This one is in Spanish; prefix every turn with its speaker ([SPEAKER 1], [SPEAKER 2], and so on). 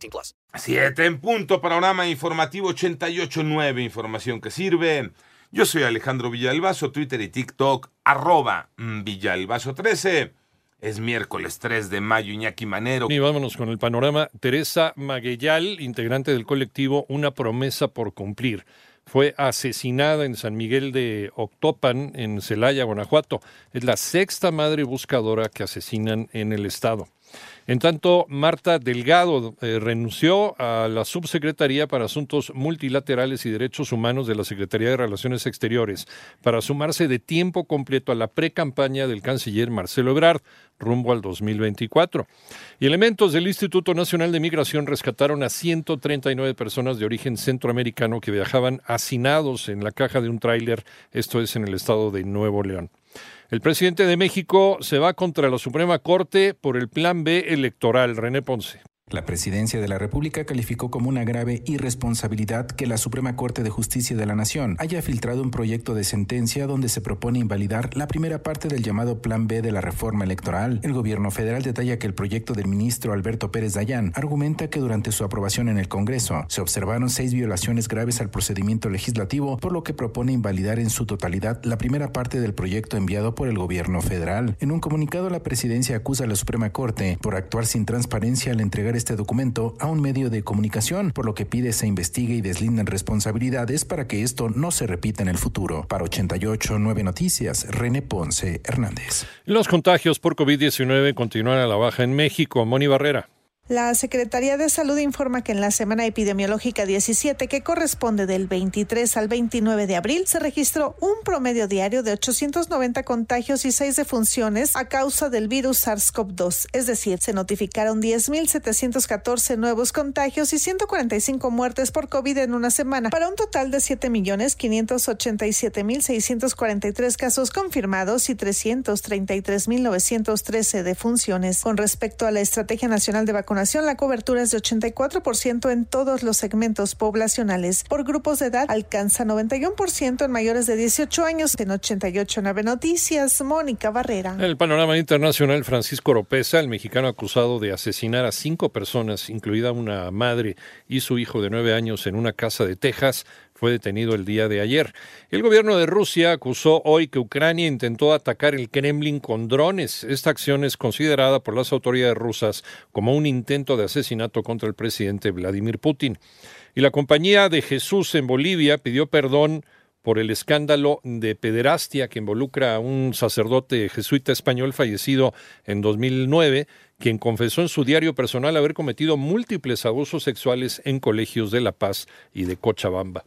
[SPEAKER 1] 18 plus.
[SPEAKER 2] Siete en punto, panorama informativo 88.9, información que sirve. Yo soy Alejandro Villalbazo, Twitter y TikTok, arroba mm, Villalbazo13. Es miércoles 3 de mayo, Iñaki Manero.
[SPEAKER 3] Y vámonos con el panorama. Teresa Maguellal, integrante del colectivo Una promesa por cumplir, fue asesinada en San Miguel de Octopan, en Celaya, Guanajuato. Es la sexta madre buscadora que asesinan en el estado. En tanto, Marta Delgado eh, renunció a la Subsecretaría para Asuntos Multilaterales y Derechos Humanos de la Secretaría de Relaciones Exteriores para sumarse de tiempo completo a la pre-campaña del canciller Marcelo Ebrard rumbo al 2024. Y elementos del Instituto Nacional de Migración rescataron a 139 personas de origen centroamericano que viajaban hacinados en la caja de un tráiler, esto es en el estado de Nuevo León. El presidente de México se va contra la Suprema Corte por el Plan B electoral. René Ponce.
[SPEAKER 4] La presidencia de la República calificó como una grave irresponsabilidad que la Suprema Corte de Justicia de la Nación haya filtrado un proyecto de sentencia donde se propone invalidar la primera parte del llamado Plan B de la reforma electoral. El gobierno federal detalla que el proyecto del ministro Alberto Pérez Dayán argumenta que durante su aprobación en el Congreso se observaron seis violaciones graves al procedimiento legislativo, por lo que propone invalidar en su totalidad la primera parte del proyecto enviado por el gobierno federal. En un comunicado, la presidencia acusa a la Suprema Corte por actuar sin transparencia al entregar este documento a un medio de comunicación, por lo que pide se investigue y deslinden responsabilidades para que esto no se repita en el futuro. Para 88 9 Noticias, René Ponce Hernández.
[SPEAKER 3] Los contagios por COVID-19 continúan a la baja en México. Moni Barrera.
[SPEAKER 5] La Secretaría de Salud informa que en la semana epidemiológica 17, que corresponde del 23 al 29 de abril, se registró un promedio diario de 890 contagios y 6 defunciones a causa del virus SARS-CoV-2. Es decir, se notificaron 10.714 nuevos contagios y 145 muertes por COVID en una semana, para un total de 7.587.643 casos confirmados y 333.913 defunciones. Con respecto a la Estrategia Nacional de Vacunación, la cobertura es de 84% en todos los segmentos poblacionales. Por grupos de edad alcanza 91% en mayores de 18 años. En 88.9 Noticias, Mónica Barrera.
[SPEAKER 3] El panorama internacional, Francisco Oropesa, el mexicano acusado de asesinar a cinco personas, incluida una madre y su hijo de nueve años en una casa de Texas, fue detenido el día de ayer. El gobierno de Rusia acusó hoy que Ucrania intentó atacar el Kremlin con drones. Esta acción es considerada por las autoridades rusas como un intento de asesinato contra el presidente Vladimir Putin. Y la compañía de Jesús en Bolivia pidió perdón por el escándalo de pederastia que involucra a un sacerdote jesuita español fallecido en 2009, quien confesó en su diario personal haber cometido múltiples abusos sexuales en colegios de La Paz y de Cochabamba.